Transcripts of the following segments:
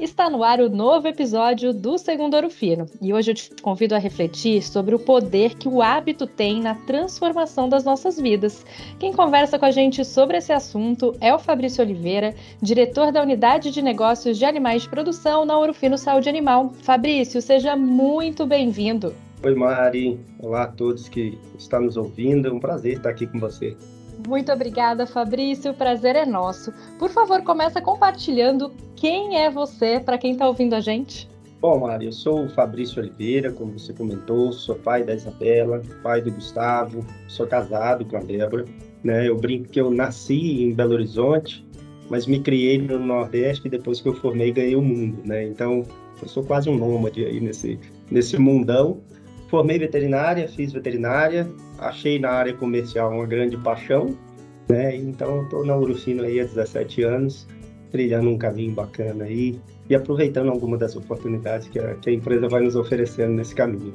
Está no ar o novo episódio do Segundo Ouro Fino e hoje eu te convido a refletir sobre o poder que o hábito tem na transformação das nossas vidas. Quem conversa com a gente sobre esse assunto é o Fabrício Oliveira, diretor da Unidade de Negócios de Animais de Produção na Ouro Fino Saúde Animal. Fabrício, seja muito bem-vindo. Oi, Mari. Olá a todos que estão nos ouvindo. É um prazer estar aqui com você. Muito obrigada, Fabrício. O prazer é nosso. Por favor, começa compartilhando quem é você para quem está ouvindo a gente. Bom, Mari, eu sou o Fabrício Oliveira, como você comentou, sou pai da Isabela, pai do Gustavo, sou casado com a Débora. Né? Eu brinco que eu nasci em Belo Horizonte, mas me criei no Nordeste e depois que eu formei ganhei o mundo, né? Então, eu sou quase um nômade aí nesse, nesse mundão. Formei veterinária, fiz veterinária, achei na área comercial uma grande paixão, né? Então, estou na Urufino aí há 17 anos, trilhando um caminho bacana aí e aproveitando alguma das oportunidades que a, que a empresa vai nos oferecendo nesse caminho.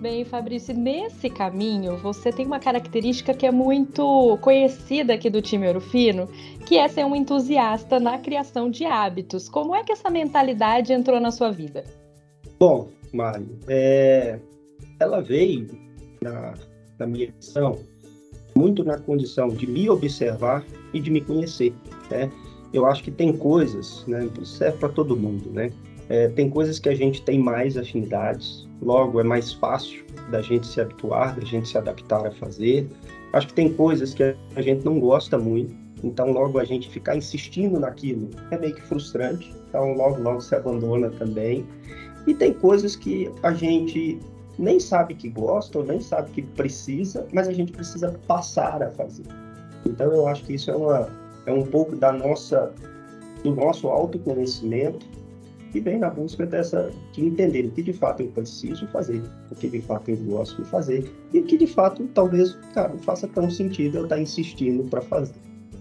Bem, Fabrício, nesse caminho você tem uma característica que é muito conhecida aqui do time Orofino, que é ser um entusiasta na criação de hábitos. Como é que essa mentalidade entrou na sua vida? Bom, Mário, é... ela veio na, na minha missão muito na condição de me observar e de me conhecer, né? Eu acho que tem coisas, né? Serve para todo mundo, né? É, tem coisas que a gente tem mais afinidades, logo é mais fácil da gente se habituar, da gente se adaptar a fazer. Acho que tem coisas que a gente não gosta muito, então logo a gente ficar insistindo naquilo é meio que frustrante, então logo logo se abandona também. E tem coisas que a gente nem sabe que gosta ou nem sabe que precisa, mas a gente precisa passar a fazer. Então eu acho que isso é uma é um pouco da nossa do nosso autoconhecimento que vem na busca dessa de entender o que de fato eu preciso fazer, o que de fato eu gosto de fazer e o que de fato talvez cara, não faça tão sentido eu estar insistindo para fazer.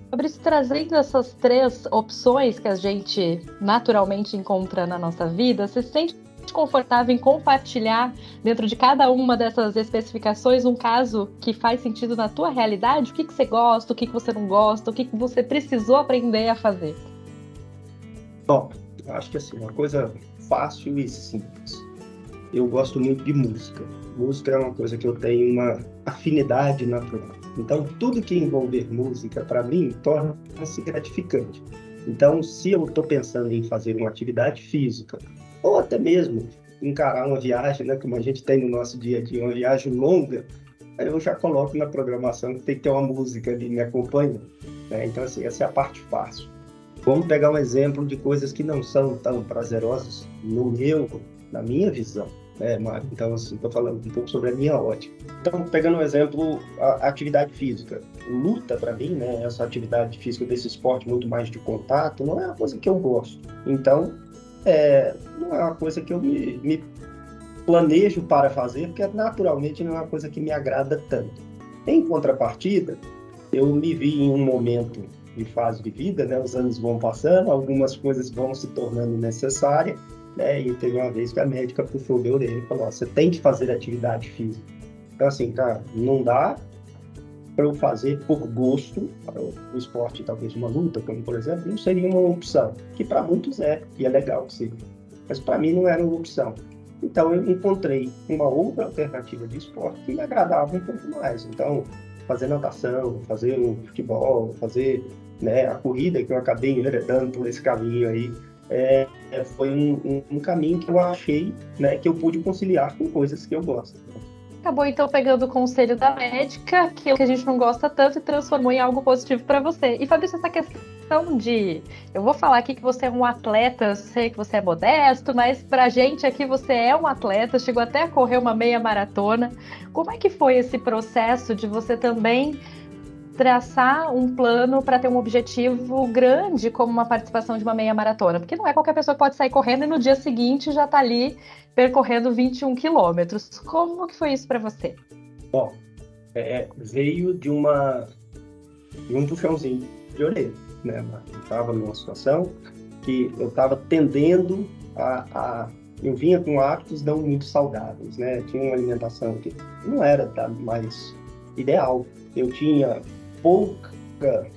Fabrício, trazendo essas três opções que a gente naturalmente encontra na nossa vida, você se sente confortável em compartilhar dentro de cada uma dessas especificações um caso que faz sentido na tua realidade? O que, que você gosta, o que, que você não gosta, o que, que você precisou aprender a fazer? Bom, acho que assim, uma coisa fácil e simples. Eu gosto muito de música. Música é uma coisa que eu tenho uma afinidade natural. Então, tudo que envolver música, para mim, torna-se gratificante. Então, se eu estou pensando em fazer uma atividade física, ou até mesmo encarar uma viagem, né, como a gente tem no nosso dia a dia, uma viagem longa, eu já coloco na programação que tem que ter uma música ali me acompanhando. Né? Então, assim, essa é a parte fácil. Vamos pegar um exemplo de coisas que não são tão prazerosas no meu, na minha visão, né, Mário? Então, assim, estou falando um pouco sobre a minha ótica. Então, pegando um exemplo, a atividade física. Luta, para mim, né, essa atividade física desse esporte muito mais de contato, não é uma coisa que eu gosto. Então, é, não é uma coisa que eu me, me planejo para fazer, porque naturalmente não é uma coisa que me agrada tanto. Em contrapartida, eu me vi em um momento de fase de vida, né? Os anos vão passando, algumas coisas vão se tornando necessárias, né? E teve uma vez que a médica puxou meu orelha e falou: você tem que fazer atividade física. Então, assim, cara, não dá para eu fazer por gosto, o esporte, talvez uma luta, como por exemplo, não seria uma opção, que para muitos é, e é legal que seja. Mas para mim não era uma opção. Então eu encontrei uma outra alternativa de esporte que me agradava um pouco mais. Então, fazer natação, fazer um futebol, fazer né, a corrida que eu acabei enveredando por esse caminho aí, é, foi um, um, um, caminho que eu achei né, que eu pude conciliar com coisas que eu gosto. Acabou então pegando o conselho da médica, que a gente não gosta tanto, e transformou em algo positivo para você. E Fabrício, essa questão de. Eu vou falar aqui que você é um atleta, sei que você é modesto, mas pra gente aqui você é um atleta, chegou até a correr uma meia maratona. Como é que foi esse processo de você também traçar um plano para ter um objetivo grande como uma participação de uma meia maratona, porque não é qualquer pessoa que pode sair correndo e no dia seguinte já está ali percorrendo 21 quilômetros. Como que foi isso para você? Bom, é, veio de uma de um puxãozinho de orelha, né? Eu estava numa situação que eu estava tendendo a, a, eu vinha com hábitos não muito saudáveis, né? Tinha uma alimentação que não era da mais ideal. Eu tinha pouca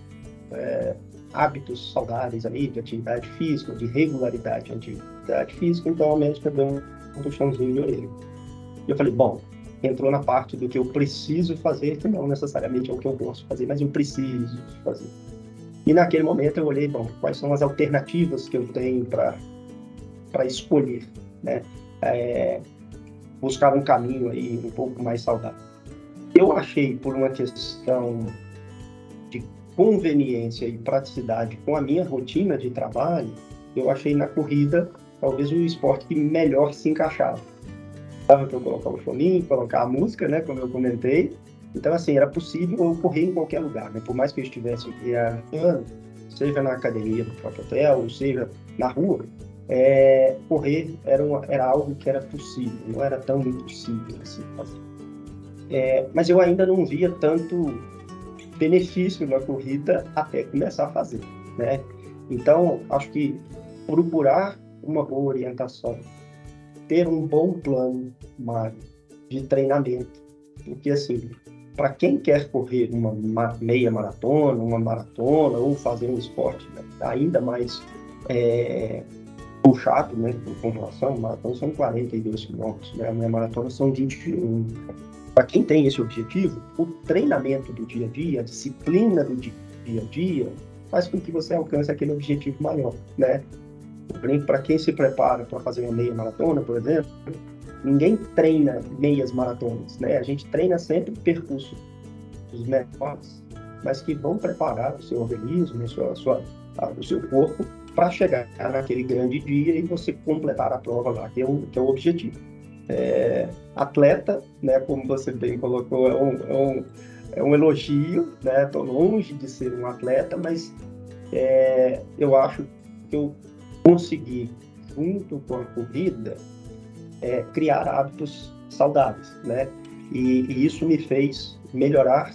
é, hábitos saudáveis aí, de atividade física, de regularidade de atividade física, então a médica deu um puxãozinho de orelha. E eu falei, bom, entrou na parte do que eu preciso fazer, que não necessariamente é o que eu gosto fazer, mas eu preciso fazer. E naquele momento eu olhei, bom, quais são as alternativas que eu tenho para escolher, né? É, buscar um caminho aí um pouco mais saudável. Eu achei, por uma questão conveniência e praticidade com a minha rotina de trabalho, eu achei na corrida talvez o esporte que melhor se encaixava. Dava para eu colocar o foninho, colocar a música, né, como eu comentei. Então, assim, era possível eu correr em qualquer lugar, né? Por mais que eu estivesse viajando, seja na academia do próprio hotel, seja na rua, é, correr era, uma, era algo que era possível, não era tão impossível assim. É, mas eu ainda não via tanto benefício na corrida até começar a fazer, né? Então, acho que procurar uma boa orientação, ter um bom plano Mário, de treinamento, porque assim, para quem quer correr uma meia maratona, uma maratona ou fazer um esporte né, ainda mais é, puxado, né, com relação, maratona são 42 quilômetros, né, a minha maratona são 21. Para quem tem esse objetivo, o treinamento do dia a dia, a disciplina do dia a dia, faz com que você alcance aquele objetivo maior, né? Para quem se prepara para fazer uma meia maratona, por exemplo, ninguém treina meias maratonas, né? A gente treina sempre percursos menores, mas que vão preparar o seu organismo, a sua, a sua, a, o seu corpo para chegar naquele grande dia e você completar a prova lá, que é o, que é o objetivo. É, atleta, né, como você bem colocou, é um, é um, é um elogio, né? Estou longe de ser um atleta, mas é, eu acho que eu consegui, junto com a corrida, é, criar hábitos saudáveis, né? E, e, isso me fez melhorar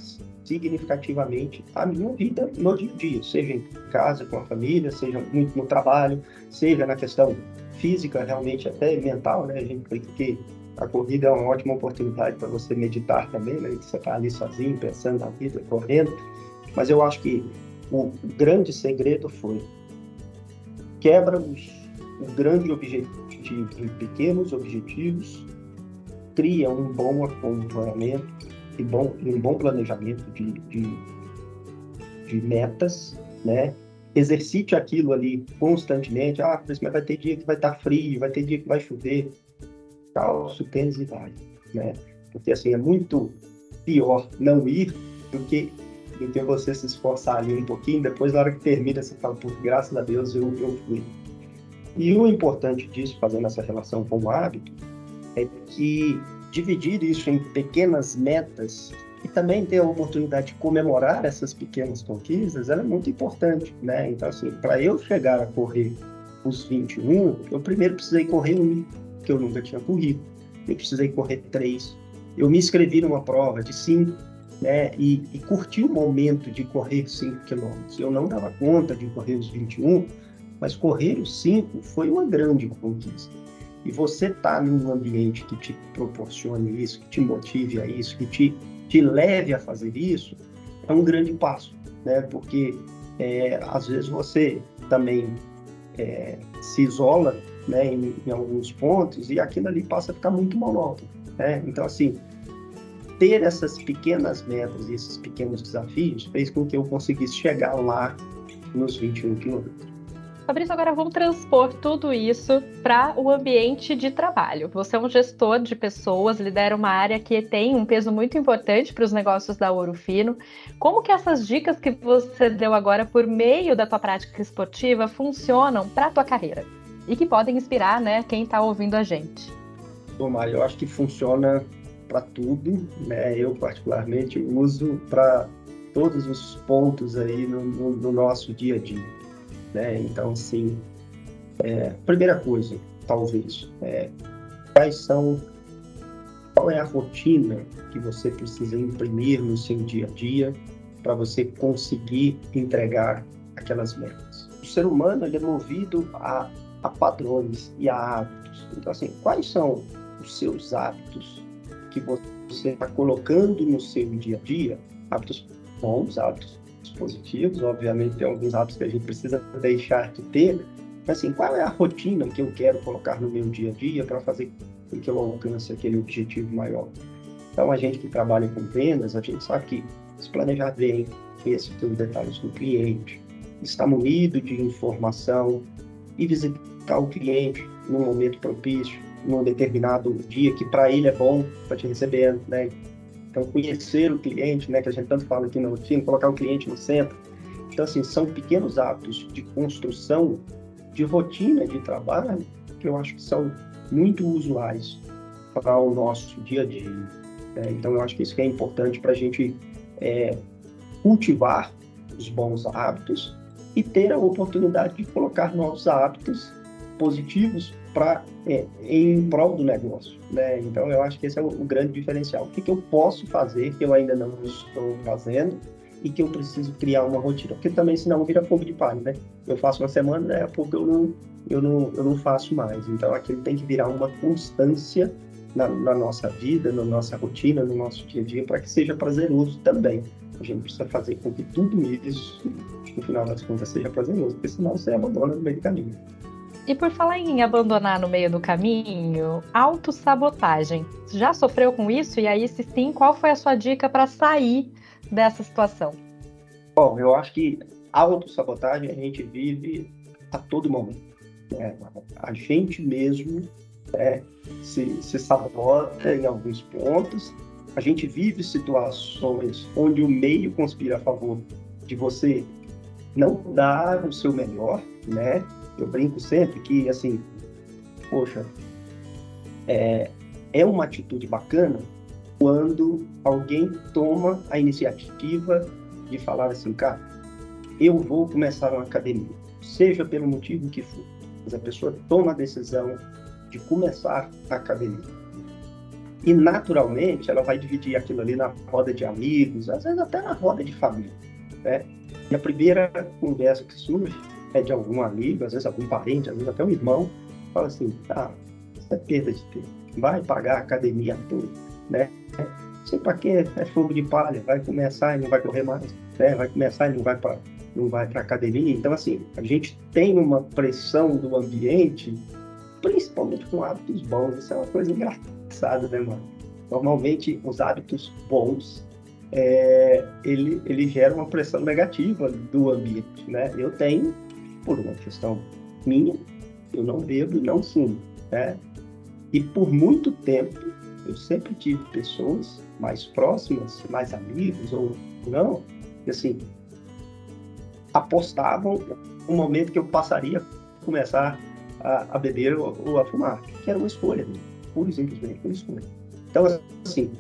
significativamente a minha vida no dia a dia, seja em casa com a família, seja muito no trabalho, seja na questão física, realmente até mental, né? A gente que a corrida é uma ótima oportunidade para você meditar também, né? Você está ali sozinho, pensando na vida, correndo. Mas eu acho que o grande segredo foi quebra os, o grande objetivo em pequenos objetivos, cria um bom acompanhamento e bom, um bom planejamento de, de, de metas, né? Exercite aquilo ali constantemente. Ah, mas vai ter dia que vai estar frio, vai ter dia que vai chover. Calça o tênis e vai, né? Porque assim é muito pior não ir do que do que você se esforçar ali um pouquinho, depois na hora que termina você fala, por graças a Deus eu, eu fui. E o importante disso, fazendo essa relação com o hábito, é que dividir isso em pequenas metas e também ter a oportunidade de comemorar essas pequenas conquistas, ela é muito importante, né? Então, assim, para eu chegar a correr os 21, eu primeiro precisei correr um, que eu nunca tinha corrido. Eu precisei correr três. Eu me inscrevi numa prova de cinco, né? E, e curti o momento de correr cinco quilômetros. Eu não dava conta de correr os 21, mas correr os cinco foi uma grande conquista. E você está num ambiente que te proporcione isso, que te motive a isso, que te, te leve a fazer isso, é um grande passo, né? Porque é, às vezes você também é, se isola né, em, em, alguns pontos e aquilo ali passa a ficar muito monótono. Né? Então, assim, ter essas pequenas metas e esses pequenos desafios fez com que eu conseguisse chegar lá nos 21 quilômetros. Fabrício, agora vamos transpor tudo isso para o ambiente de trabalho. Você é um gestor de pessoas, lidera uma área que tem um peso muito importante para os negócios da Ouro Fino. Como que essas dicas que você deu agora por meio da tua prática esportiva funcionam para a tua carreira? E que podem inspirar né, quem está ouvindo a gente? Bom, Mário, eu acho que funciona para tudo. Né? Eu, particularmente, uso para todos os pontos aí no, no, no nosso dia a dia. Né? Então, sim, é, primeira coisa, talvez, é, quais são, qual é a rotina que você precisa imprimir no seu dia a dia para você conseguir entregar aquelas metas. O ser humano ele é movido a, a padrões e a hábitos. Então, assim, quais são os seus hábitos que você está colocando no seu dia a dia? Hábitos bons, hábitos positivos, obviamente tem alguns hábitos que a gente precisa deixar de ter, mas assim, qual é a rotina que eu quero colocar no meu dia a dia para fazer com que eu alcance aquele objetivo maior? Então, a gente que trabalha com vendas, a gente sabe que se planejar bem, conhecer os detalhes do cliente, estar munido de informação e visitar o cliente num momento propício, num determinado dia que para ele é bom para te receber, né? Então, conhecer o cliente, né, que a gente tanto fala aqui na rotina, colocar o cliente no centro. Então, assim, são pequenos hábitos de construção de rotina de trabalho que eu acho que são muito usuais para o nosso dia a dia. Né? Então, eu acho que isso que é importante para a gente é, cultivar os bons hábitos e ter a oportunidade de colocar novos hábitos positivos para é, em prol do negócio, né? Então eu acho que esse é o, o grande diferencial. O que, que, eu posso fazer que eu ainda não estou fazendo e que eu preciso criar uma rotina? Porque também senão vira fogo de palha, né? Eu faço uma semana, né? Porque eu não, eu não, eu não faço mais. Então aquilo tem que virar uma constância na, na nossa vida, na nossa rotina, no nosso dia a dia, para que seja prazeroso também. A gente precisa fazer com que tudo isso, no final das contas, seja prazeroso, porque senão você abandona no meio do caminho. E por falar em abandonar no meio do caminho, autossabotagem. Já sofreu com isso? E aí, se sim, qual foi a sua dica para sair dessa situação? Bom, eu acho que autossabotagem a gente vive a todo momento. Né? A gente mesmo né, se, se sabota em alguns pontos. A gente vive situações onde o meio conspira a favor de você não dar o seu melhor, né? Eu brinco sempre que, assim, poxa, é, é uma atitude bacana quando alguém toma a iniciativa de falar assim, cara, eu vou começar uma academia, seja pelo motivo que for, mas a pessoa toma a decisão de começar a academia. E naturalmente ela vai dividir aquilo ali na roda de amigos, às vezes até na roda de família. Né? E a primeira conversa que surge é de algum amigo, às vezes algum parente, às vezes até um irmão, fala assim, ah, isso é perda de tempo, vai pagar a academia toda, né? Sei para quê? É fogo de palha, vai começar e não vai correr mais, né? Vai começar e não vai para não vai para academia. Então assim, a gente tem uma pressão do ambiente, principalmente com hábitos bons. Isso é uma coisa engraçada, né, mano? Normalmente os hábitos bons é, ele, ele gera uma pressão negativa do ambiente, né? Eu tenho por uma questão minha, eu não bebo e não fumo, né? E por muito tempo, eu sempre tive pessoas mais próximas, mais amigos ou não, que assim, apostavam o momento que eu passaria a começar a, a beber ou, ou, a fumar, que era uma escolha, pura e simplesmente uma escolha. Então, assim,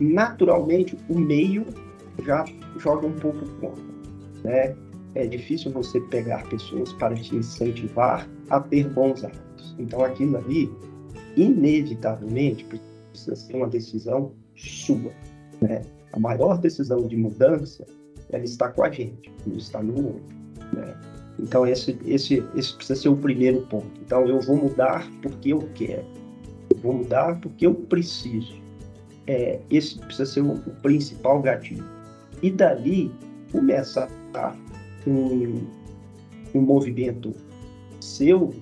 naturalmente, o meio já joga um pouco contra, né? É difícil você pegar pessoas para te incentivar a ter bons hábitos. Então, aquilo ali, inevitavelmente, precisa ser uma decisão sua. Né? A maior decisão de mudança, ela está com a gente, não está no outro. Né? Então, esse, esse, esse precisa ser o primeiro ponto. Então, eu vou mudar porque eu quero. Eu vou mudar porque eu preciso. É, esse precisa ser o, o principal gatilho. E dali, começa a um, um movimento seu,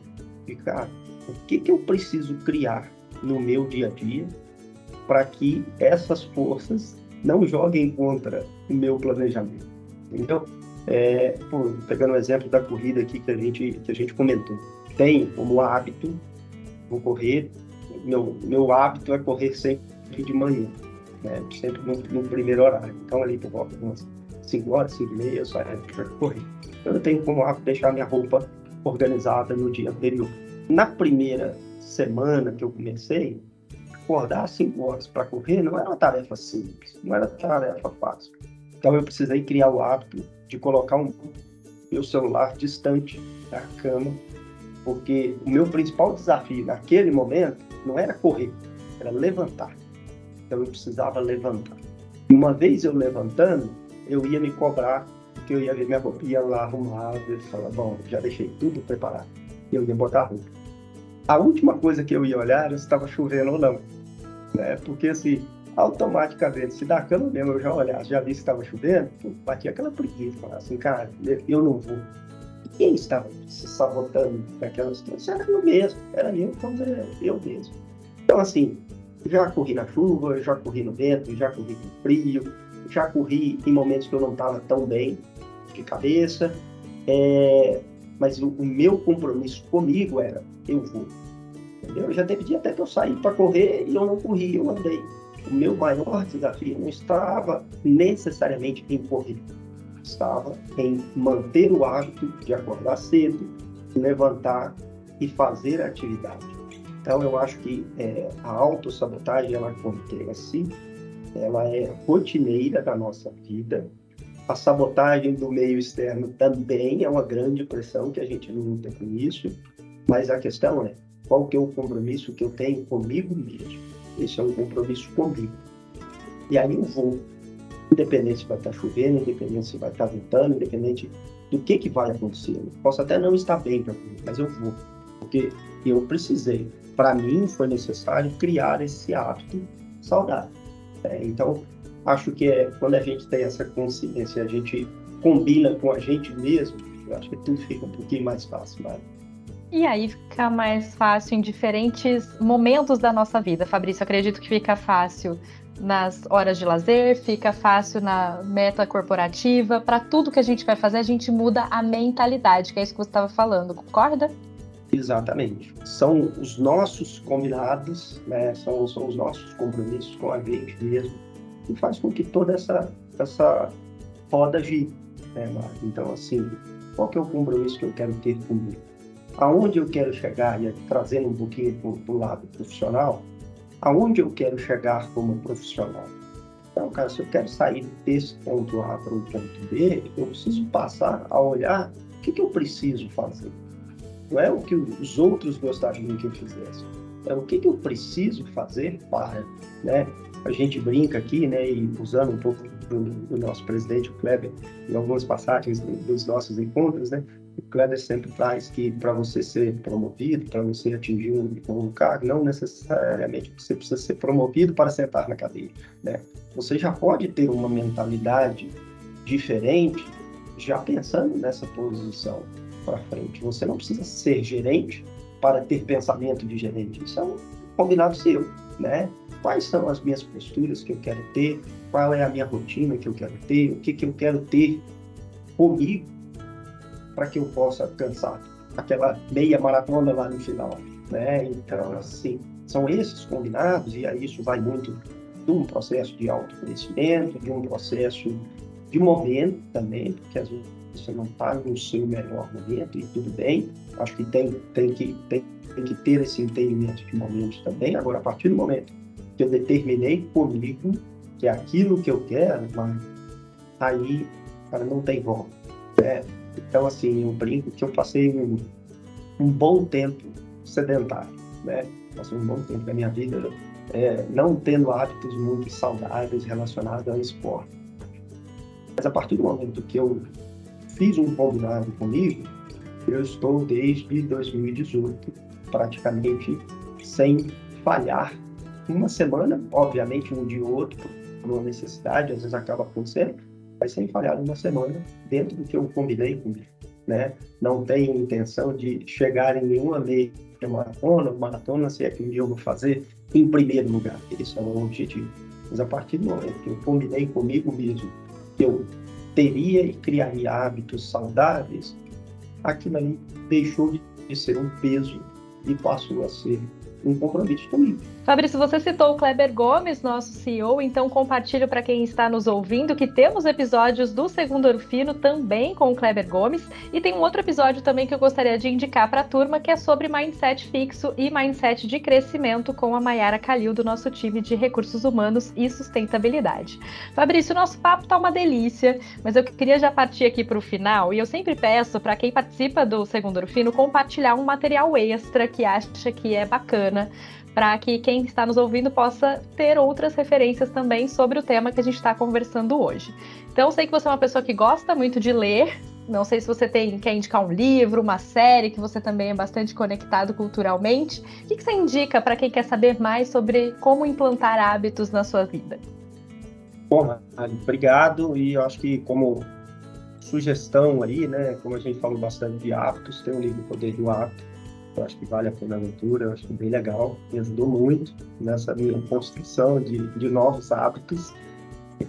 ficar o que, que eu preciso criar no meu dia a dia para que essas forças não joguem contra o meu planejamento. Então, é, pô, pegando o exemplo da corrida aqui que a gente, que a gente comentou, tem como hábito, vou correr, meu, meu hábito é correr sempre de manhã, né? sempre no, no primeiro horário. Então, ali por volta de umas 5 horas, 5 e meia, eu saio para correr. Eu tenho como hábito deixar minha roupa organizada no dia anterior. Na primeira semana que eu comecei, acordar às 5 horas para correr não era uma tarefa simples, não era tarefa fácil. Então eu precisei criar o hábito de colocar um, meu celular distante da cama, porque o meu principal desafio naquele momento não era correr, era levantar. Então eu precisava levantar. Uma vez eu levantando, eu ia me cobrar, porque eu ia ver minha roupinha lá arrumada e falar, bom, já deixei tudo preparado. Eu ia botar a roupa. A última coisa que eu ia olhar era se estava chovendo ou não. Né? Porque assim, automaticamente, se da cama mesmo eu já olhasse, já vi que estava chovendo, batia aquela preguiça, falava assim, cara, eu não vou. quem estava se sabotando naquela situação? Era eu mesmo, era eu, então era eu mesmo. Então, assim, já corri na chuva, já corri no vento, já corri no frio, já corri em momentos que eu não estava tão bem de cabeça, é, mas o, o, meu compromisso comigo era, eu vou. Entendeu? Eu já teve dia até que eu saí para correr e eu não corri, eu andei o meu maior desafio não estava necessariamente em correr, estava em manter o hábito de acordar cedo, levantar e fazer a atividade. Então, eu acho que é, a autossabotagem, ela acontece, ela é rotineira da nossa vida. A sabotagem do meio externo também é uma grande pressão que a gente luta com isso, mas a questão é, qual que é o compromisso que eu tenho comigo mesmo? Esse é um compromisso comigo. E aí eu vou, independente se vai estar chovendo, independente se vai estar ventando, independente do que, que vai acontecer. Eu posso até não estar bem para mim, mas eu vou. Porque eu precisei. Para mim, foi necessário criar esse hábito saudável. É, então, acho que é quando a gente tem essa consciência, a gente combina com a gente mesmo, acho que tudo fica um pouquinho mais fácil. Mas... E aí fica mais fácil em diferentes momentos da nossa vida. Fabrício, acredito que fica fácil nas horas de lazer, fica fácil na meta corporativa. Para tudo que a gente vai fazer, a gente muda a mentalidade, que é isso que você estava falando, concorda? Exatamente. São os nossos combinados, né? são, são os nossos compromissos com a gente mesmo, que faz com que toda essa, essa roda gire. Né, então, assim, qual que é o compromisso que eu quero ter comigo? aonde eu quero chegar, e trazendo um pouquinho para o lado profissional, aonde eu quero chegar como profissional. Então, cara, se eu quero sair desse ponto A para o ponto B, eu preciso passar a olhar o que, que eu preciso fazer. Não é o que os outros gostariam que eu fizesse. É o que, que eu preciso fazer para, né? A gente brinca aqui, né, e usando um pouco do, do nosso presidente, o Kleber, em algumas passagens dos nossos encontros, né? o Kleber sempre traz que para você ser promovido, para você atingir um, um, cargo, não necessariamente você precisa ser promovido para sentar na cadeira. Né? Você já pode ter uma mentalidade diferente, já pensando nessa posição para frente. Você não precisa ser gerente para ter pensamento de gerente. Isso é um combinado seu, né? Quais são as minhas posturas que eu quero ter? Qual é a minha rotina que eu quero ter? O que, que eu quero ter comigo para que eu possa alcançar aquela meia maratona lá no final, né? Então, assim, são esses combinados e aí isso vai muito de um processo de autoconhecimento, de um processo de momento também, porque às vezes você não está no seu melhor momento e tudo bem. Acho que tem, tem, que, tem, tem que ter esse entendimento de momentos também. Agora, a partir do momento que eu determinei comigo que é aquilo que eu quero, mas aí, cara, não tem volta. Né? Então, assim, eu brinco que eu passei um, um bom tempo sedentário, né? Passei um bom tempo da minha vida é, não tendo hábitos muito saudáveis relacionados ao esporte. Mas a partir do momento que eu fiz um combinado comigo, eu estou desde 2018 praticamente sem falhar uma semana, obviamente um dia ou outro, por uma necessidade, às vezes acaba acontecendo, mas sem falhar uma semana dentro do que eu combinei comigo. Né? Não tenho intenção de chegar em nenhuma meia maratona, maratona, se é que um dia eu vou fazer, em primeiro lugar. Esse é o objetivo. Mas a partir do momento que eu combinei comigo mesmo que eu teria e criaria hábitos saudáveis, aquilo ali deixou de ser um peso e passou a ser um compromisso comigo. Fabrício, você citou o Kleber Gomes, nosso CEO, então compartilho para quem está nos ouvindo que temos episódios do Segundo Orfino também com o Kleber Gomes e tem um outro episódio também que eu gostaria de indicar para a turma que é sobre mindset fixo e mindset de crescimento com a Mayara Calil do nosso time de recursos humanos e sustentabilidade. Fabrício, nosso papo tá uma delícia, mas eu queria já partir aqui para o final e eu sempre peço para quem participa do Segundo Orfino compartilhar um material extra que acha que é bacana para que quem está nos ouvindo possa ter outras referências também sobre o tema que a gente está conversando hoje. Então, sei que você é uma pessoa que gosta muito de ler, Não sei se você tem, quer indicar um livro, uma série, que você também é bastante conectado culturalmente. O que, que você indica para quem quer saber mais sobre como implantar hábitos na sua vida? Bom, obrigado. E eu acho que como sugestão aí, né, como a gente falou bastante de hábitos, tem um livro Poder do Hábito. Eu acho que vale a pena a leitura, eu acho bem legal, me ajudou muito nessa minha construção de, de novos hábitos,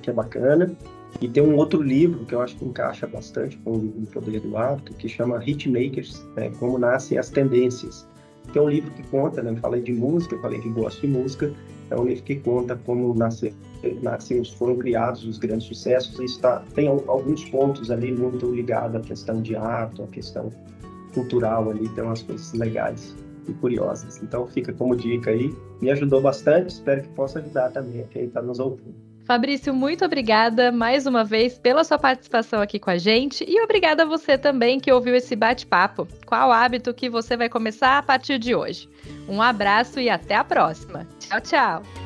que é bacana. E tem um outro livro que eu acho que encaixa bastante com o Poder do Hábito, que chama Hitmakers, né, Como Nascem as Tendências, que é um livro que conta, né, falei de música, falei que gosto de música, é um livro que conta como nasce, nascem, foram criados os grandes sucessos, e está, tem alguns pontos ali muito ligados à questão de arte, à questão cultural ali, tem umas coisas legais e curiosas. Então fica como dica aí, me ajudou bastante, espero que possa ajudar também quem está nos ouvindo. Fabrício, muito obrigada mais uma vez pela sua participação aqui com a gente e obrigada a você também que ouviu esse bate-papo. Qual hábito que você vai começar a partir de hoje? Um abraço e até a próxima. Tchau, tchau!